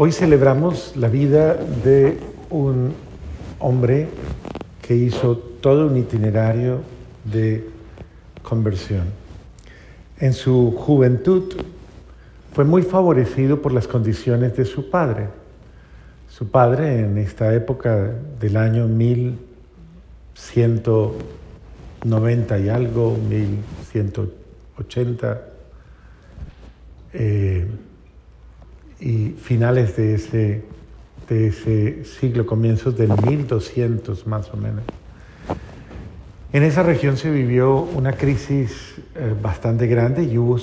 Hoy celebramos la vida de un hombre que hizo todo un itinerario de conversión. En su juventud fue muy favorecido por las condiciones de su padre. Su padre en esta época del año 1190 y algo, 1180, eh, y finales de ese, de ese siglo, comienzos del 1200 más o menos. En esa región se vivió una crisis eh, bastante grande y hubo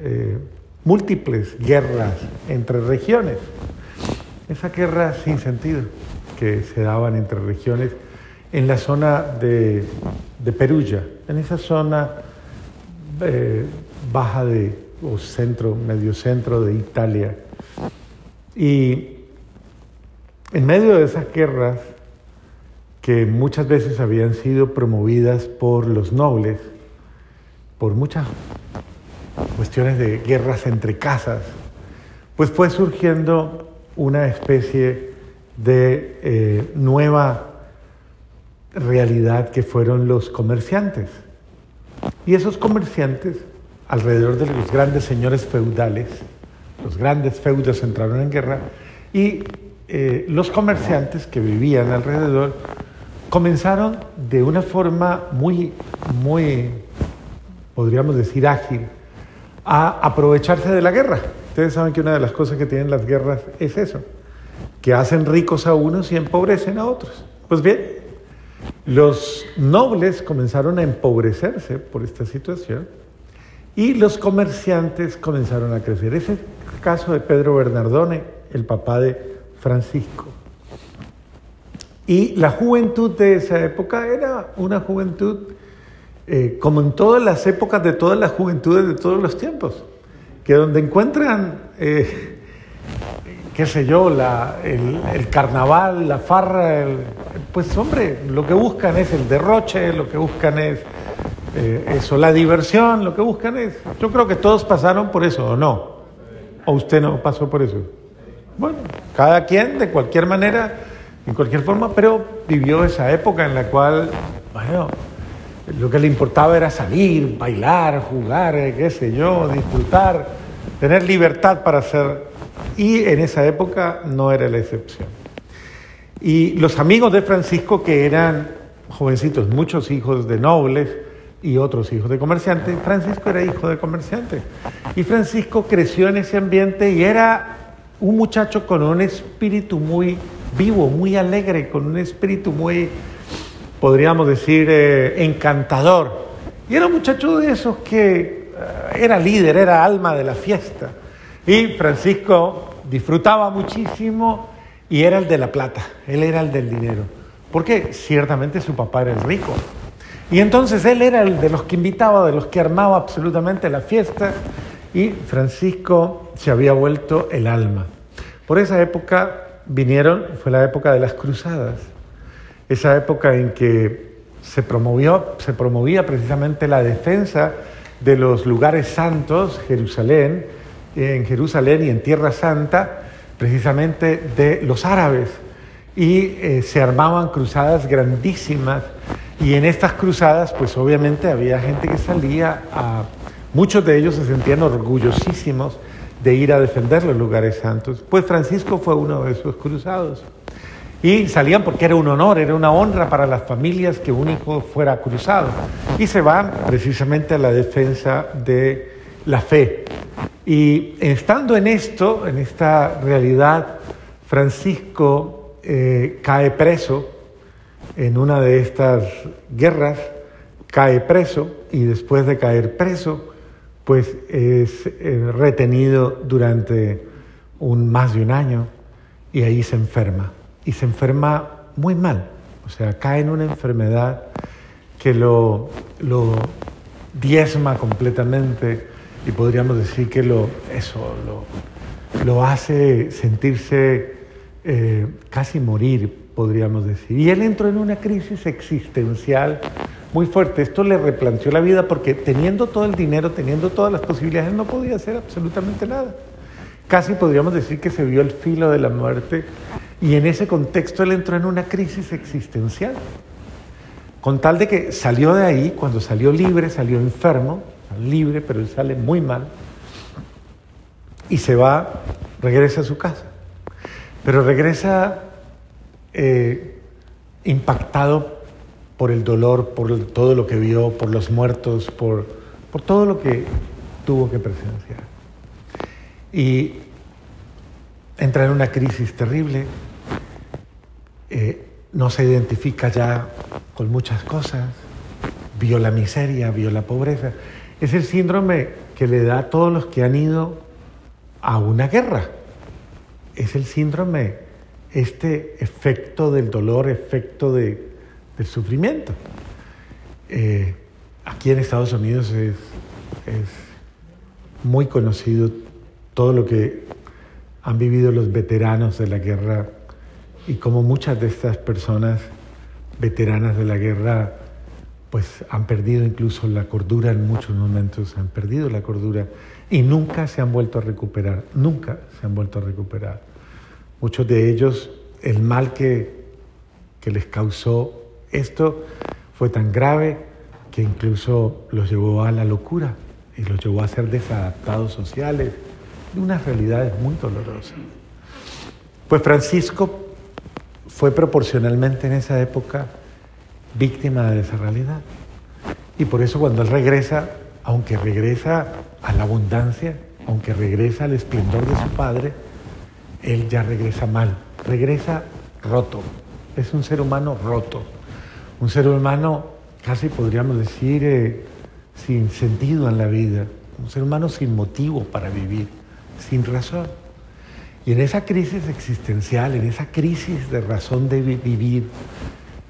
eh, múltiples guerras entre regiones. Esa guerra sin sentido que se daban entre regiones en la zona de, de Perugia, en esa zona baja de, o centro, medio centro de Italia. Y en medio de esas guerras, que muchas veces habían sido promovidas por los nobles, por muchas cuestiones de guerras entre casas, pues fue surgiendo una especie de eh, nueva realidad que fueron los comerciantes. Y esos comerciantes alrededor de los grandes señores feudales. Los grandes feudos entraron en guerra y eh, los comerciantes que vivían alrededor comenzaron de una forma muy, muy, podríamos decir, ágil, a aprovecharse de la guerra. Ustedes saben que una de las cosas que tienen las guerras es eso, que hacen ricos a unos y empobrecen a otros. Pues bien, los nobles comenzaron a empobrecerse por esta situación y los comerciantes comenzaron a crecer. Ese es el caso de Pedro Bernardone, el papá de Francisco. Y la juventud de esa época era una juventud, eh, como en todas las épocas de todas las juventudes de todos los tiempos, que donde encuentran, eh, qué sé yo, el, carnaval, la farra, pues hombre, lo que buscan es el derroche, lo que buscan es eh, eso, la diversión, lo que buscan es, yo creo que todos pasaron por eso, ¿o no? ¿O usted no pasó por eso? Bueno, cada quien de cualquier manera, en cualquier forma, pero vivió esa época en la cual, bueno, lo que le importaba era salir, bailar, jugar, eh, qué sé yo, disfrutar, tener libertad para hacer. Y en esa época no era la excepción. Y los amigos de Francisco, que eran jovencitos, muchos hijos de nobles, y otros hijos de comerciantes. Francisco era hijo de comerciante. Y Francisco creció en ese ambiente y era un muchacho con un espíritu muy vivo, muy alegre, con un espíritu muy, podríamos decir, eh, encantador. Y era un muchacho de esos que eh, era líder, era alma de la fiesta. Y Francisco disfrutaba muchísimo y era el de la plata, él era el del dinero. Porque ciertamente su papá era el rico, y entonces él era el de los que invitaba, de los que armaba absolutamente la fiesta y Francisco se había vuelto el alma. Por esa época vinieron, fue la época de las cruzadas, esa época en que se, promovió, se promovía precisamente la defensa de los lugares santos, Jerusalén, en Jerusalén y en Tierra Santa, precisamente de los árabes. Y eh, se armaban cruzadas grandísimas y en estas cruzadas, pues obviamente había gente que salía a... Muchos de ellos se sentían orgullosísimos de ir a defender los lugares santos. Pues Francisco fue uno de esos cruzados. Y salían porque era un honor, era una honra para las familias que un hijo fuera cruzado. Y se van precisamente a la defensa de la fe. Y estando en esto, en esta realidad, Francisco eh, cae preso en una de estas guerras, cae preso y después de caer preso, pues es eh, retenido durante un, más de un año y ahí se enferma. Y se enferma muy mal, o sea, cae en una enfermedad que lo, lo diezma completamente y podríamos decir que lo, eso, lo, lo hace sentirse eh, casi morir podríamos decir. Y él entró en una crisis existencial muy fuerte. Esto le replanteó la vida porque teniendo todo el dinero, teniendo todas las posibilidades, él no podía hacer absolutamente nada. casi podríamos decir que se vio el filo de la muerte y en ese contexto él entró en una crisis existencial. Con tal de que salió de ahí, cuando salió libre, salió enfermo, libre, pero él sale muy mal, y se va, regresa a su casa. Pero regresa eh, impactado por el dolor, por todo lo que vio, por los muertos, por, por todo lo que tuvo que presenciar. Y entra en una crisis terrible, eh, no se identifica ya con muchas cosas, vio la miseria, vio la pobreza. Es el síndrome que le da a todos los que han ido a una guerra. Es el síndrome, este efecto del dolor, efecto del sufrimiento. Eh, aquí en Estados Unidos es, es muy conocido todo lo que han vivido los veteranos de la guerra y como muchas de estas personas veteranas de la guerra pues han perdido incluso la cordura en muchos momentos, han perdido la cordura y nunca se han vuelto a recuperar, nunca se han vuelto a recuperar. Muchos de ellos, el mal que, que les causó esto fue tan grave que incluso los llevó a la locura y los llevó a ser desadaptados sociales, de unas realidades muy dolorosas. Pues Francisco fue proporcionalmente en esa época víctima de esa realidad. Y por eso cuando él regresa, aunque regresa a la abundancia, aunque regresa al esplendor de su padre, él ya regresa mal, regresa roto. Es un ser humano roto, un ser humano casi podríamos decir eh, sin sentido en la vida, un ser humano sin motivo para vivir, sin razón. Y en esa crisis existencial, en esa crisis de razón de vivir,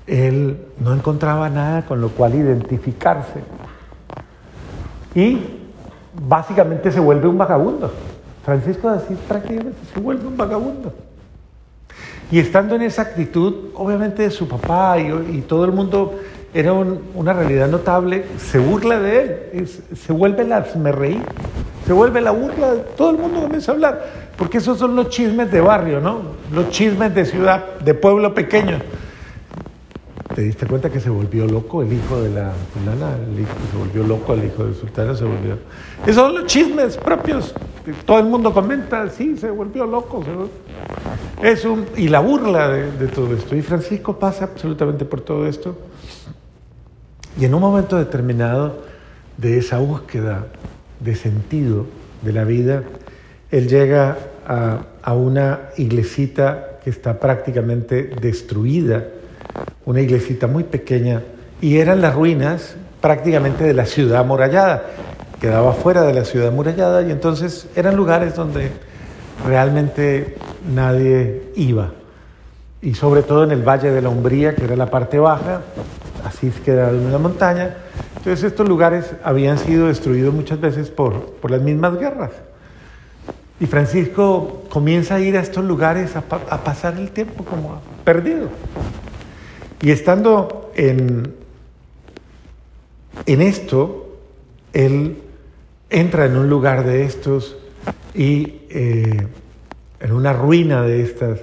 él no encontraba nada con lo cual identificarse. Y básicamente se vuelve un vagabundo. Francisco de Asís prácticamente se vuelve un vagabundo. Y estando en esa actitud, obviamente su papá y, todo el mundo era una realidad notable, se burla de él, se vuelve el reír, se vuelve la burla, todo el mundo comienza a hablar. Porque esos son los chismes de barrio, ¿no? Los chismes de ciudad, de pueblo pequeño. ¿Te diste cuenta que se volvió loco el hijo de la fulana? Se volvió loco el hijo de sultana, se volvió... Esos son los chismes propios. Todo el mundo comenta, sí, se volvió loco. Es un... Y la burla de, de todo esto. Y Francisco pasa absolutamente por todo esto. Y en un momento determinado de esa búsqueda de sentido de la vida, él llega a, una iglesita que está prácticamente destruida, una iglesita muy pequeña, y eran las ruinas prácticamente de la ciudad amurallada. Quedaba fuera de la ciudad amurallada y entonces eran lugares donde realmente nadie iba. Y sobre todo en el Valle de la Umbría, que era la parte baja, así queda en la montaña. Entonces estos lugares habían sido destruidos muchas veces por, por las mismas guerras. Y Francisco comienza a ir a estos lugares a, pasar el tiempo como perdido. Y estando en, en esto, él entra en un lugar de estos y eh, en una ruina de estas,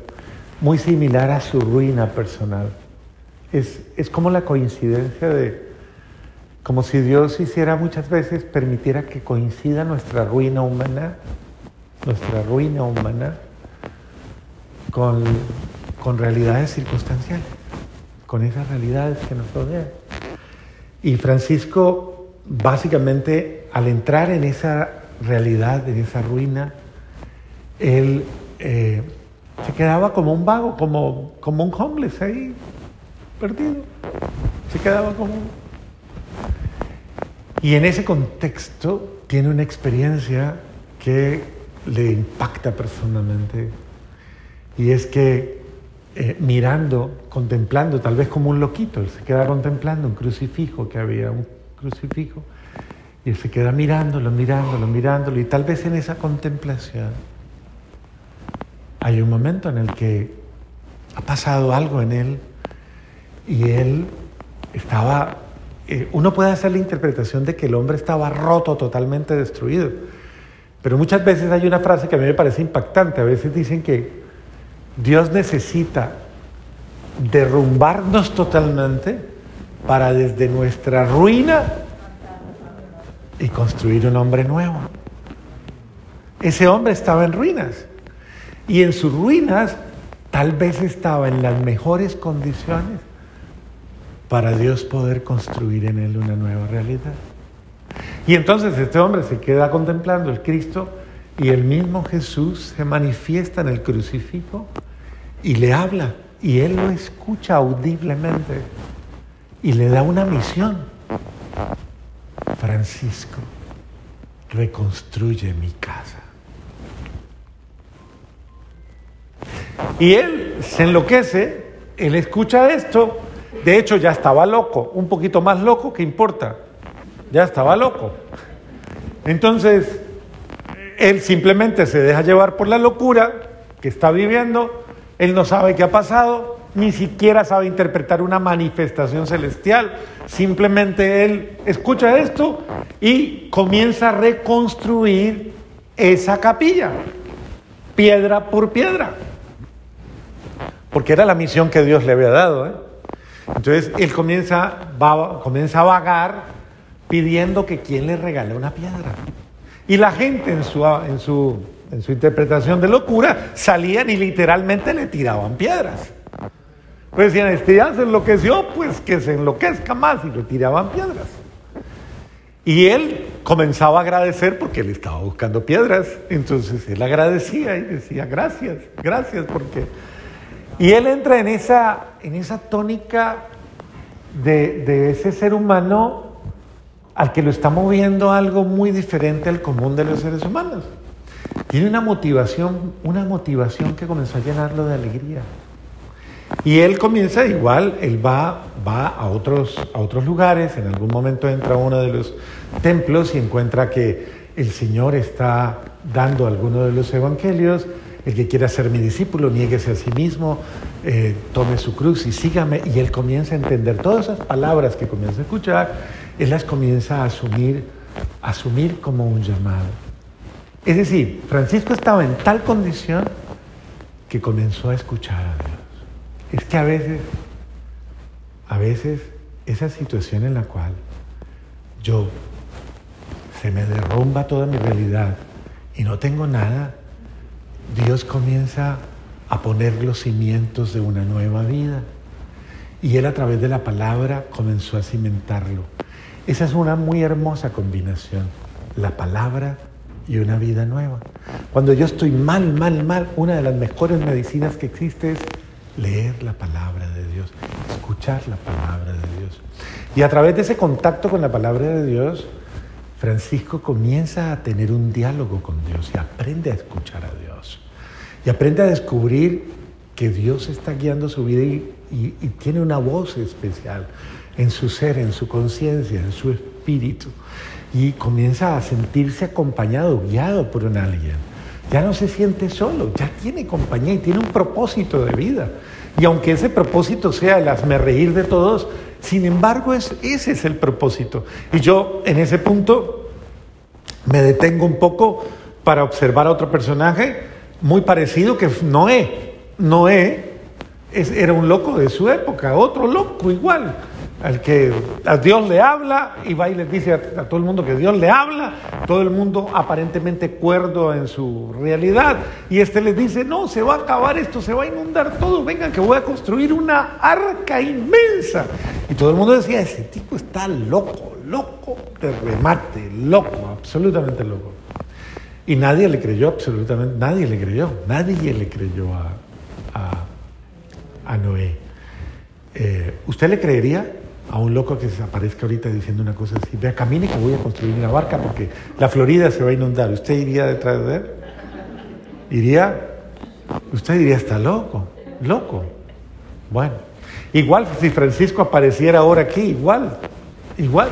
muy similar a su ruina personal. Es, es como la coincidencia de, como si Dios hiciera muchas veces, permitiera que coincida nuestra ruina humana nuestra ruina humana con, con realidades circunstanciales, con esas realidades que nos rodean. Y Francisco, básicamente, al entrar en esa realidad, en esa ruina, él eh, se quedaba como un vago, como, como un homeless ahí, perdido. Se quedaba como... Y en ese contexto tiene una experiencia que le impacta personalmente y es que eh, mirando, contemplando, tal vez como un loquito, él se queda contemplando un crucifijo, que había un crucifijo, y él se queda mirándolo, mirándolo, mirándolo, y tal vez en esa contemplación hay un momento en el que ha pasado algo en él y él estaba, eh, uno puede hacer la interpretación de que el hombre estaba roto, totalmente destruido Pero muchas veces hay una frase que a mí me parece impactante. A veces dicen que Dios necesita derrumbarnos totalmente para desde nuestra ruina y construir un hombre nuevo. Ese hombre estaba en ruinas y en sus ruinas tal vez estaba en las mejores condiciones para Dios poder construir en él una nueva realidad. Y entonces este hombre se queda contemplando el Cristo y el mismo Jesús se manifiesta en el crucifijo y le habla y él lo escucha audiblemente y le da una misión. Francisco, reconstruye mi casa. Y él se enloquece, él escucha esto, de hecho ya estaba loco, un poquito más loco, ¿qué importa? Ya estaba loco. Entonces, él simplemente se deja llevar por la locura que está viviendo, él no sabe qué ha pasado, ni siquiera sabe interpretar una manifestación celestial, simplemente él escucha esto y comienza a reconstruir esa capilla, piedra por piedra porque era la misión que Dios le había dado. ¿eh? Entonces él comienza, comienza a vagar pidiendo que quien le regale una piedra. Y la gente en su, en su, en su interpretación de locura salían y literalmente le tiraban piedras. Pues decían, este ya se enloqueció, pues que se enloquezca más y le tiraban piedras. Y él comenzaba a agradecer porque él estaba buscando piedras. Entonces él agradecía y decía, gracias, gracias porque y él entra en esa, en esa tónica de, de, ese ser humano al que lo está moviendo algo muy diferente al común de los seres humanos. Tiene una motivación, una motivación que comenzó a llenarlo de alegría. Y él comienza igual, él va, va a, otros, a otros lugares, en algún momento entra a uno de los templos y encuentra que el Señor está dando alguno de los evangelios el que quiera ser mi discípulo, niéguese a sí mismo, eh, tome su cruz y sígame. Y él comienza a entender todas esas palabras que comienza a escuchar, él las comienza a asumir, asumir como un llamado. Es decir, Francisco estaba en tal condición que comenzó a escuchar a Dios. Es que a veces, a veces, esa situación en la cual yo se me derrumba toda mi realidad y no tengo nada, Dios comienza a poner los cimientos de una nueva vida. Y Él a través de la palabra comenzó a cimentarlo. Esa es una muy hermosa combinación, la palabra y una vida nueva. Cuando yo estoy mal, mal, mal, una de las mejores medicinas que existe es leer la palabra de Dios, escuchar la palabra de Dios. Y a través de ese contacto con la palabra de Dios, Francisco comienza a tener un diálogo con Dios y aprende a escuchar a Dios. Y aprende a descubrir que Dios está guiando su vida y, tiene una voz especial en su ser, en su conciencia, en su espíritu. Y comienza a sentirse acompañado, guiado por un alguien. Ya no se siente solo, ya tiene compañía y tiene un propósito de vida. Y aunque ese propósito sea el hazme reír de todos, sin embargo, es, ese es el propósito. Y yo en ese punto me detengo un poco para observar a otro personaje muy parecido que Noé. Noé era un loco de su época, otro loco igual, al que a Dios le habla y va y le dice a, todo el mundo que Dios le habla, todo el mundo aparentemente cuerdo en su realidad, y este le dice, no, se va a acabar esto, se va a inundar todo, vengan que voy a construir una arca inmensa. Y todo el mundo decía, ese tipo está loco, loco de remate, loco, absolutamente loco. Y nadie le creyó, absolutamente, nadie le creyó, nadie le creyó a, a, Noé. Eh, ¿Usted le creería a un loco que se aparezca ahorita diciendo una cosa así? Vea, camine que voy a construir una barca porque la Florida se va a inundar. ¿Usted iría detrás de él? ¿Iría? Usted diría, está loco, loco. Bueno, igual si Francisco apareciera ahora aquí, igual, igual.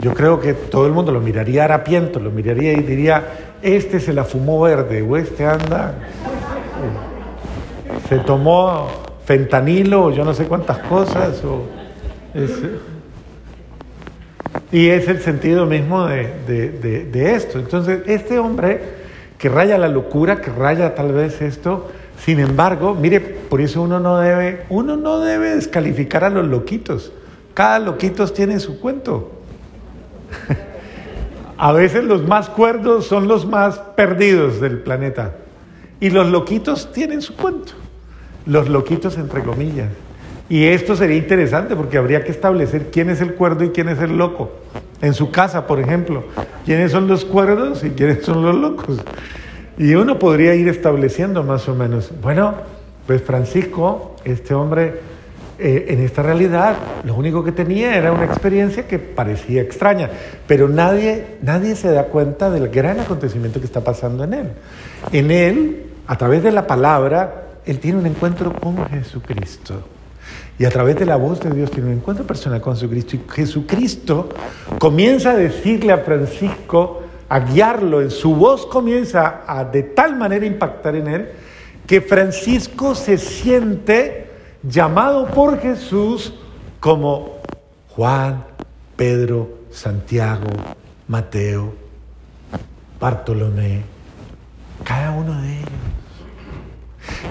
Yo creo que todo el mundo lo miraría harapiento, lo miraría y diría, este se la fumó verde, o este anda, se tomó fentanilo, o yo no sé cuántas cosas, o Y es el sentido mismo de, esto. Entonces, este hombre que raya la locura, que raya tal vez esto, sin embargo, mire, por eso uno no debe, uno no debe descalificar a los loquitos. Cada loquito tiene su cuento. a veces los más cuerdos son los más perdidos del planeta. Y los loquitos tienen su cuento. Los loquitos entre comillas. Y esto sería interesante porque habría que establecer quién es el cuerdo y quién es el loco. En su casa, por ejemplo, quiénes son los cuerdos y quiénes son los locos. Y uno podría ir estableciendo más o menos. Bueno, pues Francisco, este hombre, eh, en esta realidad, lo único que tenía era una experiencia que parecía extraña, pero nadie, nadie se da cuenta del gran acontecimiento que está pasando en él. En él, a través de la palabra, él tiene un encuentro con Jesucristo. Y a través de la voz de Dios tiene un encuentro personal con Jesucristo. Y Jesucristo comienza a decirle a Francisco, a guiarlo, en su voz comienza a de tal manera impactar en él, que Francisco se siente llamado por Jesús como Juan, Pedro, Santiago, Mateo, Bartolomé, cada uno de ellos.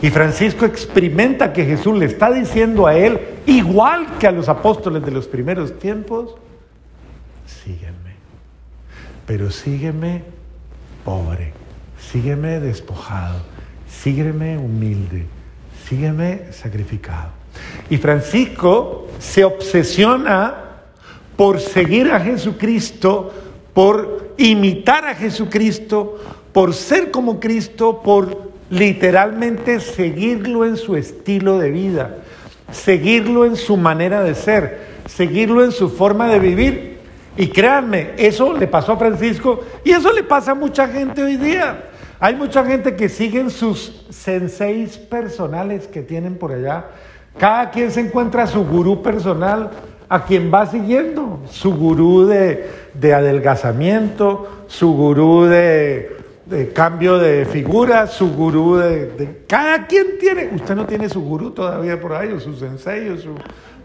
Y Francisco experimenta que Jesús le está diciendo a él, igual que a los apóstoles de los primeros tiempos, sígueme. Pero sígueme pobre, sígueme despojado, sígueme humilde, sígueme sacrificado. Y Francisco se obsesiona por seguir a Jesucristo, por imitar a Jesucristo, por ser como Cristo, por literalmente seguirlo en su estilo de vida, seguirlo en su manera de ser, seguirlo en su forma de vivir. Y créanme, eso le pasó a Francisco y eso le pasa a mucha gente hoy día. Hay mucha gente que siguen sus senseis personales que tienen por allá. Cada quien se encuentra su gurú personal a quien va siguiendo. Su gurú de, de adelgazamiento, su gurú de, de cambio de figura, su gurú de, Cada quien tiene, usted no tiene su gurú todavía por ahí, o su sensei, o su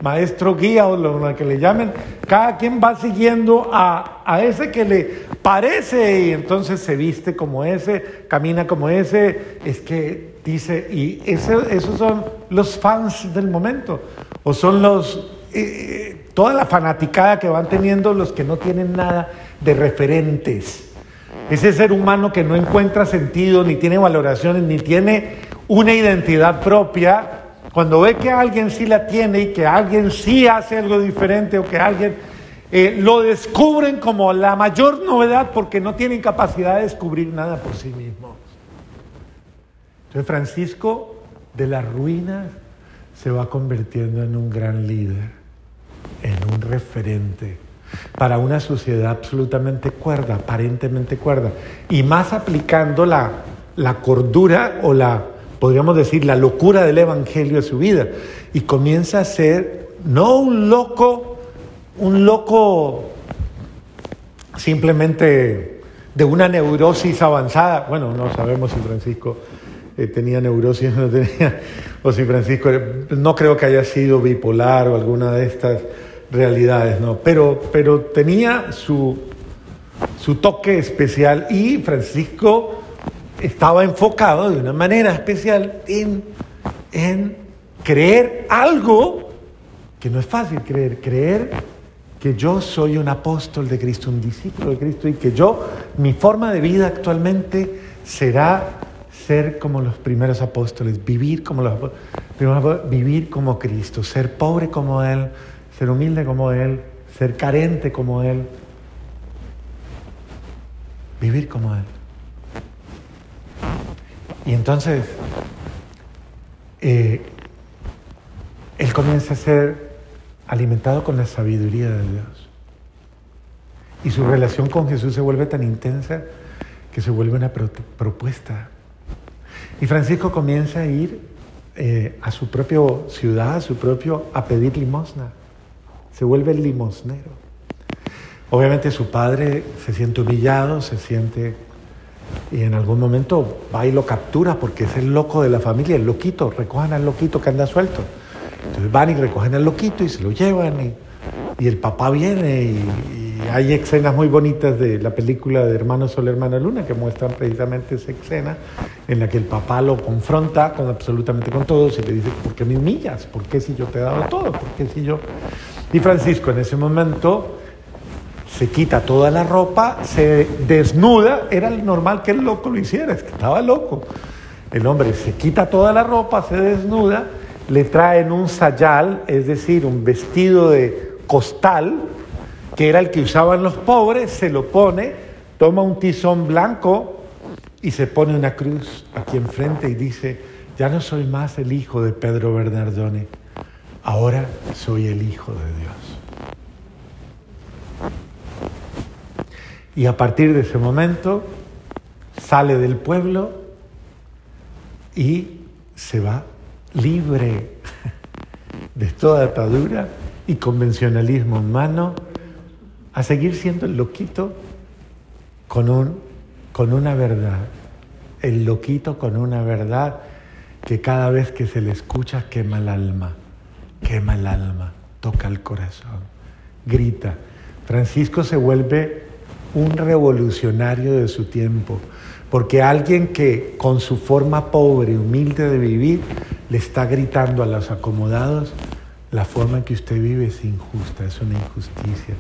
maestro guía, o lo que le llamen. Cada quien va siguiendo a, a ese que le parece y entonces se viste como ese, camina como ese. Es que dice, y esos son los fans del momento, o son los... Eh, toda la fanaticada que van teniendo los que no tienen nada de referentes ese ser humano que no encuentra sentido, ni tiene valoraciones, ni tiene una identidad propia, cuando ve que alguien sí la tiene y que alguien sí hace algo diferente o que alguien eh, lo descubren como la mayor novedad porque no tienen capacidad de descubrir nada por sí mismos. Entonces Francisco de las ruinas se va convirtiendo en un gran líder, en un referente para una sociedad absolutamente cuerda, aparentemente cuerda, y más aplicando la, la cordura o la, podríamos decir, la locura del Evangelio a su vida, y comienza a ser no un loco, un loco simplemente de una neurosis avanzada, bueno, no sabemos si Francisco eh, tenía neurosis o no tenía, o si Francisco, no creo que haya sido bipolar o alguna de estas realidades, ¿no? Pero, pero tenía su, su toque especial y Francisco estaba enfocado de una manera especial en, en creer algo que no es fácil creer, creer que yo soy un apóstol de Cristo, un discípulo de Cristo y que yo, mi forma de vida actualmente será ser como los primeros apóstoles, vivir como los primeros vivir como Cristo, ser pobre como Él, ser humilde como Él, ser carente como Él, vivir como Él. Y entonces, eh, Él comienza a ser alimentado con la sabiduría de Dios. Y su relación con Jesús se vuelve tan intensa que se vuelve una propuesta. Y Francisco comienza a ir eh, a su propia ciudad, a su propio, a pedir limosna se vuelve el limosnero. Obviamente su padre se siente humillado, se siente y en algún momento va y lo captura porque es el loco de la familia, el loquito, recojan al loquito que anda suelto. Entonces van y recogen al loquito y se lo llevan y, el papá viene y, hay escenas muy bonitas de la película de Hermano Sol, Hermana Luna que muestran precisamente esa escena en la que el papá lo confronta con absolutamente con todos y le dice, ¿por qué me humillas? ¿Por qué si yo te he dado todo? ¿Por qué si yo...? Y Francisco en ese momento se quita toda la ropa, se desnuda, era normal que el loco lo hiciera, es que estaba loco. El hombre se quita toda la ropa, se desnuda, le traen un sayal, es decir, un vestido de costal, que era el que usaban los pobres, se lo pone, toma un tizón blanco y se pone una cruz aquí enfrente y dice, ya no soy más el hijo de Pedro Bernardone, ahora soy el hijo de Dios. Y a partir de ese momento sale del pueblo y se va libre de toda atadura y convencionalismo humano a seguir siendo el loquito con, un, con una verdad. El loquito con una verdad que cada vez que se le escucha quema el alma, quema el alma, toca el corazón, grita. Francisco se vuelve un revolucionario de su tiempo, porque alguien que con su forma pobre, humilde de vivir, le está gritando a los acomodados, la forma en que usted vive es injusta, es una injusticia.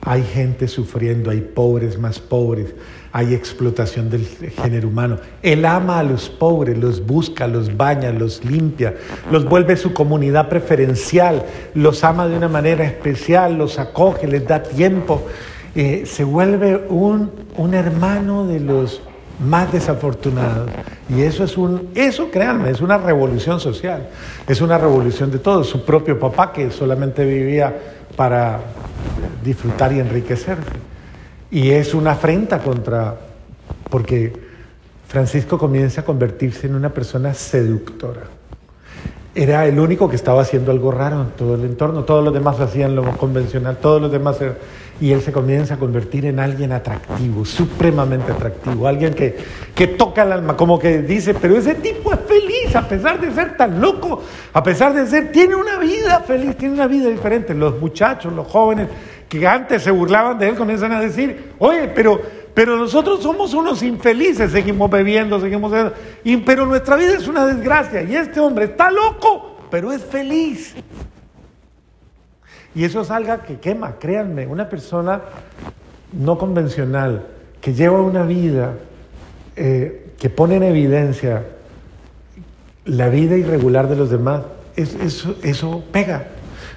Hay gente sufriendo, hay pobres más pobres, hay explotación del género humano. Él ama a los pobres, los busca, los baña, los limpia, los vuelve su comunidad preferencial, los ama de una manera especial, los acoge, les da tiempo. Eh, se vuelve un, un hermano de los más desafortunados. Y eso es un, eso créanme, es una revolución social, es una revolución de todos. Su propio papá que solamente vivía para disfrutar y enriquecerse. Y es una afrenta contra, porque Francisco comienza a convertirse en una persona seductora. Era el único que estaba haciendo algo raro en todo el entorno, todos los demás hacían lo convencional, todos los demás y él se comienza a convertir en alguien atractivo, supremamente atractivo, alguien que, que toca el alma, como que dice, pero ese tipo es feliz a pesar de ser tan loco, a pesar de ser, tiene una vida feliz, tiene una vida diferente. Los muchachos, los jóvenes que antes se burlaban de él comienzan a decir, oye, pero, pero nosotros somos unos infelices, seguimos bebiendo, seguimos... Y, pero nuestra vida es una desgracia y este hombre está loco, pero es feliz. Y eso es algo que quema, créanme, una persona no convencional, que lleva una vida eh, que pone en evidencia la vida irregular de los demás, eso, eso pega.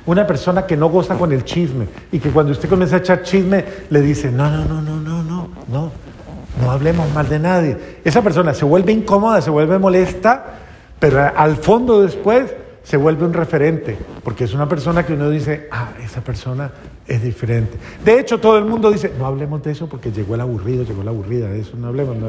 Una persona que no goza con el chisme y que cuando usted comienza a echar chisme le dice, no, no, no, no, no, no, no, no hablemos mal de nadie. Esa persona se vuelve incómoda, se vuelve molesta, pero al fondo después se vuelve un referente, porque es una persona que uno dice, ah, esa persona es diferente. De hecho, todo el mundo dice, no hablemos de eso porque llegó el aburrido, llegó la aburrida, de eso no hablemos, no,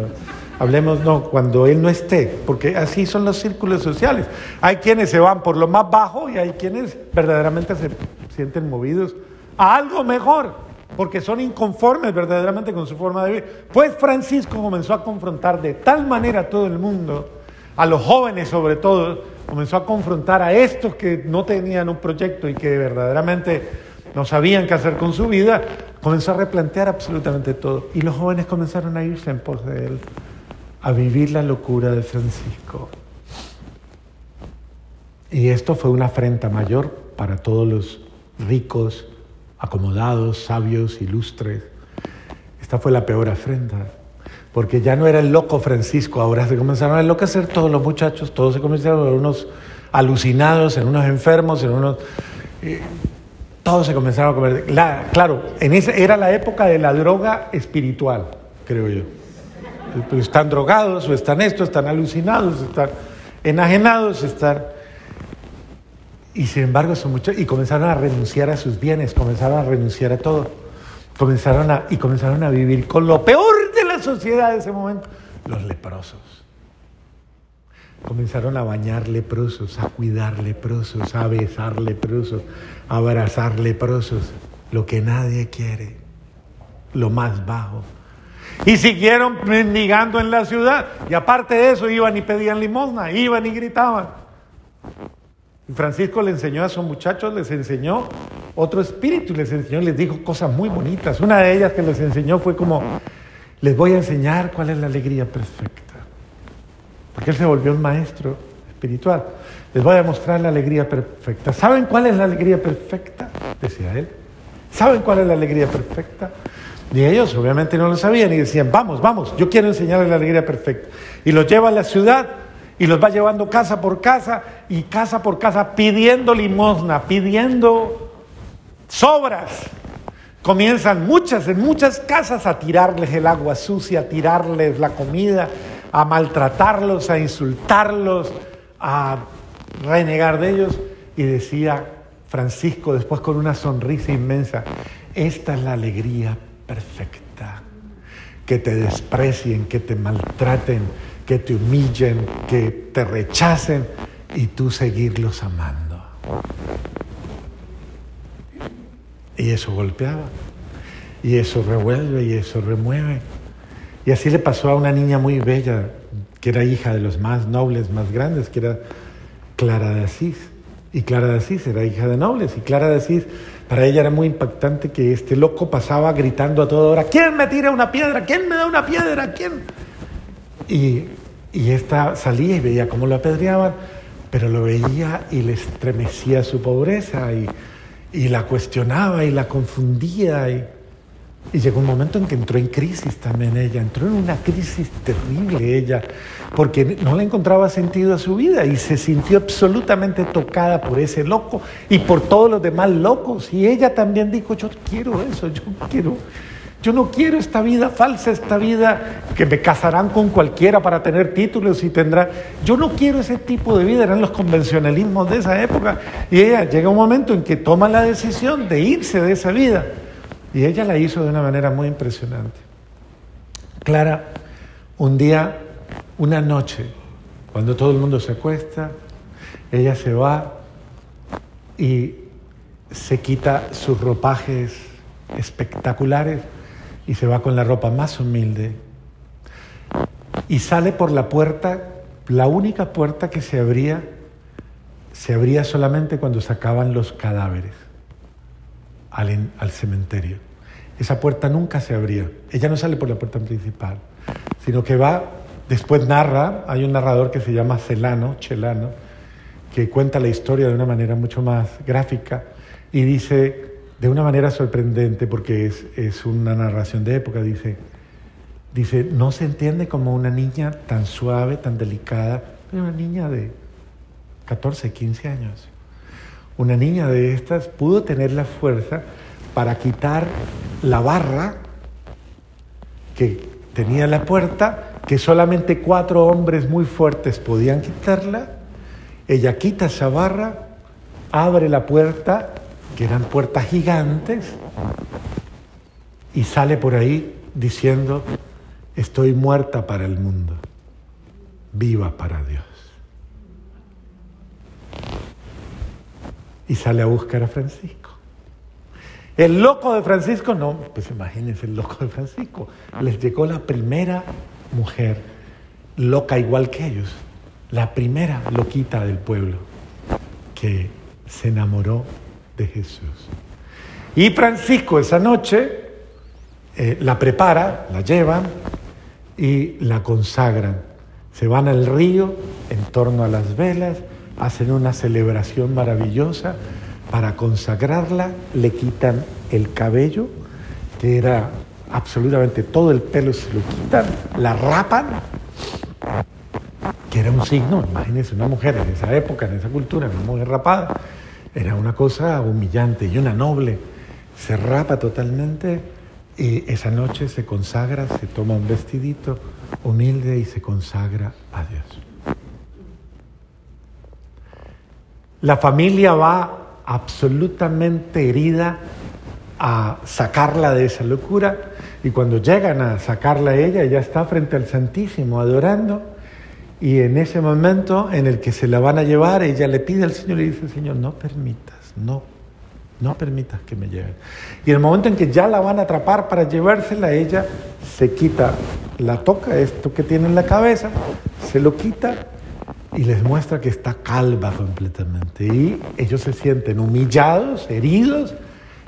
hablemos, no, cuando él no esté, porque así son los círculos sociales. Hay quienes se van por lo más bajo y hay quienes verdaderamente se sienten movidos a algo mejor, porque son inconformes verdaderamente con su forma de vivir. Pues Francisco comenzó a confrontar de tal manera a todo el mundo, a los jóvenes sobre todo, comenzó a confrontar a estos que no tenían un proyecto y que verdaderamente no sabían qué hacer con su vida, comenzó a replantear absolutamente todo. Y los jóvenes comenzaron a irse en pos de él, a vivir la locura de Francisco. Y esto fue una afrenta mayor para todos los ricos, acomodados, sabios, ilustres. Esta fue la peor afrenta porque ya no era el loco Francisco, ahora se comenzaron a enloquecer todos los muchachos, todos se comenzaron a unos alucinados, en unos enfermos, en unos... Eh, todos se comenzaron a comer. claro, era la época de la droga espiritual, creo yo. Están drogados, o están esto, están alucinados, están enajenados, están... Y sin embargo son muchos, y comenzaron a renunciar a sus bienes, comenzaron a renunciar a todo, comenzaron a, y comenzaron a vivir con lo peor sociedad de ese momento? Los leprosos. Comenzaron a bañar leprosos, a cuidar leprosos, a besar leprosos, a abrazar leprosos, lo que nadie quiere, lo más bajo. Y siguieron mendigando en la ciudad. Y aparte de eso, iban y pedían limosna, iban y gritaban. Francisco le enseñó a esos muchachos, les enseñó otro espíritu les enseñó, les dijo cosas muy bonitas. Una de ellas que les enseñó fue como, les voy a enseñar cuál es la alegría perfecta. Porque él se volvió un maestro espiritual. Les voy a mostrar la alegría perfecta. ¿Saben cuál es la alegría perfecta? Decía él. ¿Saben cuál es la alegría perfecta? Ni ellos obviamente no lo sabían y decían, vamos, vamos, yo quiero enseñarles la alegría perfecta. Y los lleva a la ciudad y los va llevando casa por casa y casa por casa pidiendo limosna, pidiendo sobras. Comienzan muchas, en muchas casas a tirarles el agua sucia, a tirarles la comida, a maltratarlos, a insultarlos, a renegar de ellos. Y decía Francisco después con una sonrisa inmensa, esta es la alegría perfecta, que te desprecien, que te maltraten, que te humillen, que te rechacen y tú seguirlos amando. Y eso golpeaba, y eso revuelve, y eso remueve. Y así le pasó a una niña muy bella, que era hija de los más nobles, más grandes, que era Clara de Asís. Y Clara de Asís era hija de nobles, y Clara de Asís, para ella era muy impactante que este loco pasaba gritando a toda hora, ¿quién me tira una piedra? ¿quién me da una piedra? ¿quién? Y, y esta salía y veía cómo lo apedreaban, pero lo veía y le estremecía su pobreza y, y la cuestionaba y la confundía. Y, y llegó un momento en que entró en crisis también ella, entró en una crisis terrible ella, porque no le encontraba sentido a su vida y se sintió absolutamente tocada por ese loco y por todos los demás locos. Y ella también dijo, yo quiero eso, yo quiero, yo no quiero esta vida falsa, esta vida que me casarán con cualquiera para tener títulos y tendrá. Yo no quiero ese tipo de vida, eran los convencionalismos de esa época. Y ella llega un momento en que toma la decisión de irse de esa vida. Y ella la hizo de una manera muy impresionante. Clara, un día, una noche, cuando todo el mundo se acuesta, ella se va y se quita sus ropajes espectaculares y se va con la ropa más humilde y sale por la puerta, la única puerta que se abría, se abría solamente cuando sacaban los cadáveres al, al cementerio. Esa puerta nunca se abría. Ella no sale por la puerta principal, sino que va, después narra, hay un narrador que se llama Celano, Chelano, que cuenta la historia de una manera mucho más gráfica y dice, de una manera sorprendente, porque es, es una narración de época, dice, dice, no se entiende como una niña tan suave, tan delicada, una niña de 14, 15 años. Una niña de estas pudo tener la fuerza para quitar la barra que tenía la puerta, que solamente cuatro hombres muy fuertes podían quitarla. Ella quita esa barra, abre la puerta, que eran puertas gigantes, y sale por ahí diciendo, estoy muerta para el mundo, viva para Dios. Y sale a buscar a Francisco. El loco de Francisco, no, pues imagínense el loco de Francisco. Les llegó la primera mujer loca igual que ellos, la primera loquita del pueblo que se enamoró de Jesús. Y Francisco esa noche eh, la prepara, la llevan y la consagran. Se van al río en torno a las velas, hacen una celebración maravillosa para consagrarla le quitan el cabello, que era absolutamente todo el pelo, se lo quitan, la rapan, que era un signo, imagínense, una mujer en esa época, en esa cultura, una mujer rapada, era una cosa humillante y una noble, se rapa totalmente y esa noche se consagra, se toma un vestidito humilde y se consagra a Dios. La familia va absolutamente herida a sacarla de esa locura y cuando llegan a sacarla a ella, ella está frente al Santísimo adorando y en ese momento en el que se la van a llevar, ella le pide al Señor y dice, Señor, no permitas, no, no permitas que me lleven. Y en el momento en que ya la van a atrapar para llevársela, ella se quita, la toca, esto que tiene en la cabeza, se lo quita y les muestra que está calva completamente. Y ellos se sienten humillados, heridos,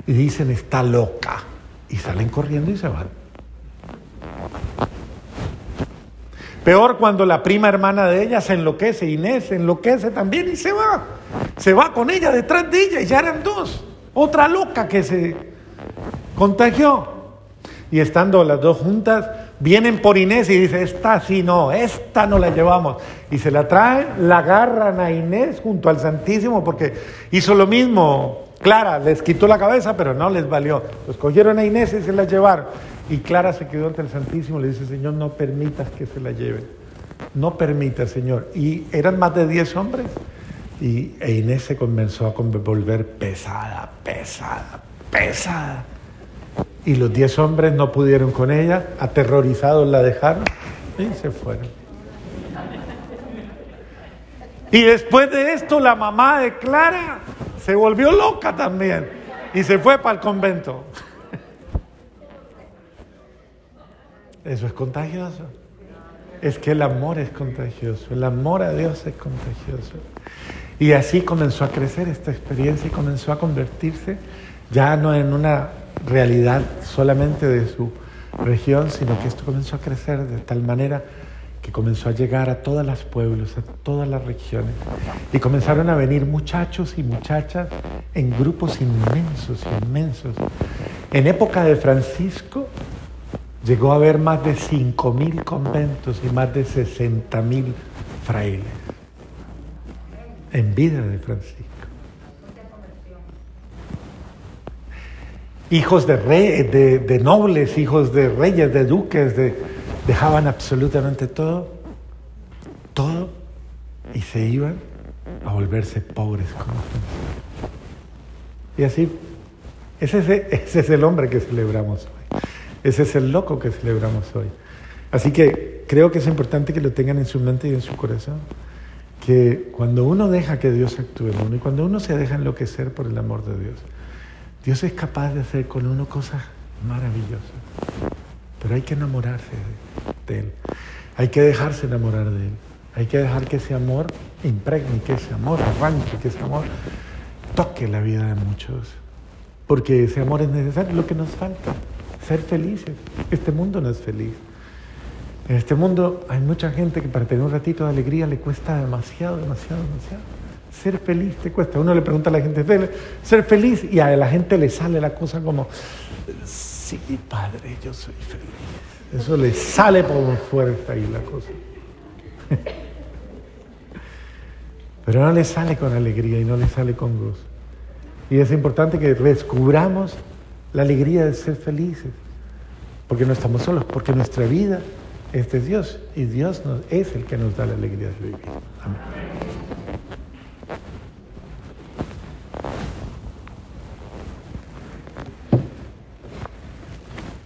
y dicen, está loca. Y salen corriendo y se van. Peor cuando la prima hermana de ella se enloquece, Inés se enloquece también y se va. Se va con ella, detrás de ella, y ya eran dos. Otra loca que se contagió. Y estando las dos juntas, vienen por Inés y dice, esta sí no, esta no la llevamos. Y se la traen, la agarran a Inés junto al Santísimo porque hizo lo mismo. Clara les quitó la cabeza, pero no les valió. Los cogieron a Inés y se la llevaron. Y Clara se quedó ante el Santísimo y le dice, Señor, no permitas que se la lleven. No permitas, Señor. Y eran más de 10 hombres. Y e Inés se comenzó a volver pesada, pesada, pesada. Y los 10 hombres no pudieron con ella, aterrorizados la dejaron y se fueron. Y después de esto la mamá de Clara se volvió loca también y se fue para el convento. Eso es contagioso. Es que el amor es contagioso, el amor a Dios es contagioso. Y así comenzó a crecer esta experiencia y comenzó a convertirse ya no en una realidad solamente de su región, sino que esto comenzó a crecer de tal manera que comenzó a llegar a todos los pueblos, a todas las regiones. Y comenzaron a venir muchachos y muchachas en grupos inmensos, inmensos. En época de Francisco llegó a haber más de 5.000 conventos y más de 60.000 frailes. En vida de Francisco. Hijos de, de, nobles, hijos de reyes, de duques, de, dejaban absolutamente todo, todo, y se iban a volverse pobres Y así, ese es, ese es el hombre que celebramos hoy. Ese es el loco que celebramos hoy. Así que creo que es importante que lo tengan en su mente y en su corazón. Que cuando uno deja que Dios actúe en uno y cuando uno se deja enloquecer por el amor de Dios, Dios es capaz de hacer con uno cosas maravillosas. Pero hay que enamorarse de, Él. Hay que dejarse enamorar de Él. Hay que dejar que ese amor impregne, que ese amor arranque, que ese amor toque la vida de muchos. Porque ese amor es necesario, lo que nos falta, ser felices. Este mundo no es feliz. En este mundo hay mucha gente que para tener un ratito de alegría le cuesta demasiado, demasiado, demasiado. Ser feliz te cuesta. Uno le pregunta a la gente, ser feliz, y a la gente le sale la cosa como, sí, padre, yo soy feliz. Eso le sale por fuerza ahí la cosa. Pero no le sale con alegría y no le sale con gozo. Y es importante que descubramos la alegría de ser felices. Porque no estamos solos, porque nuestra vida es de Dios y Dios es el que nos da la alegría de vivir. Amén.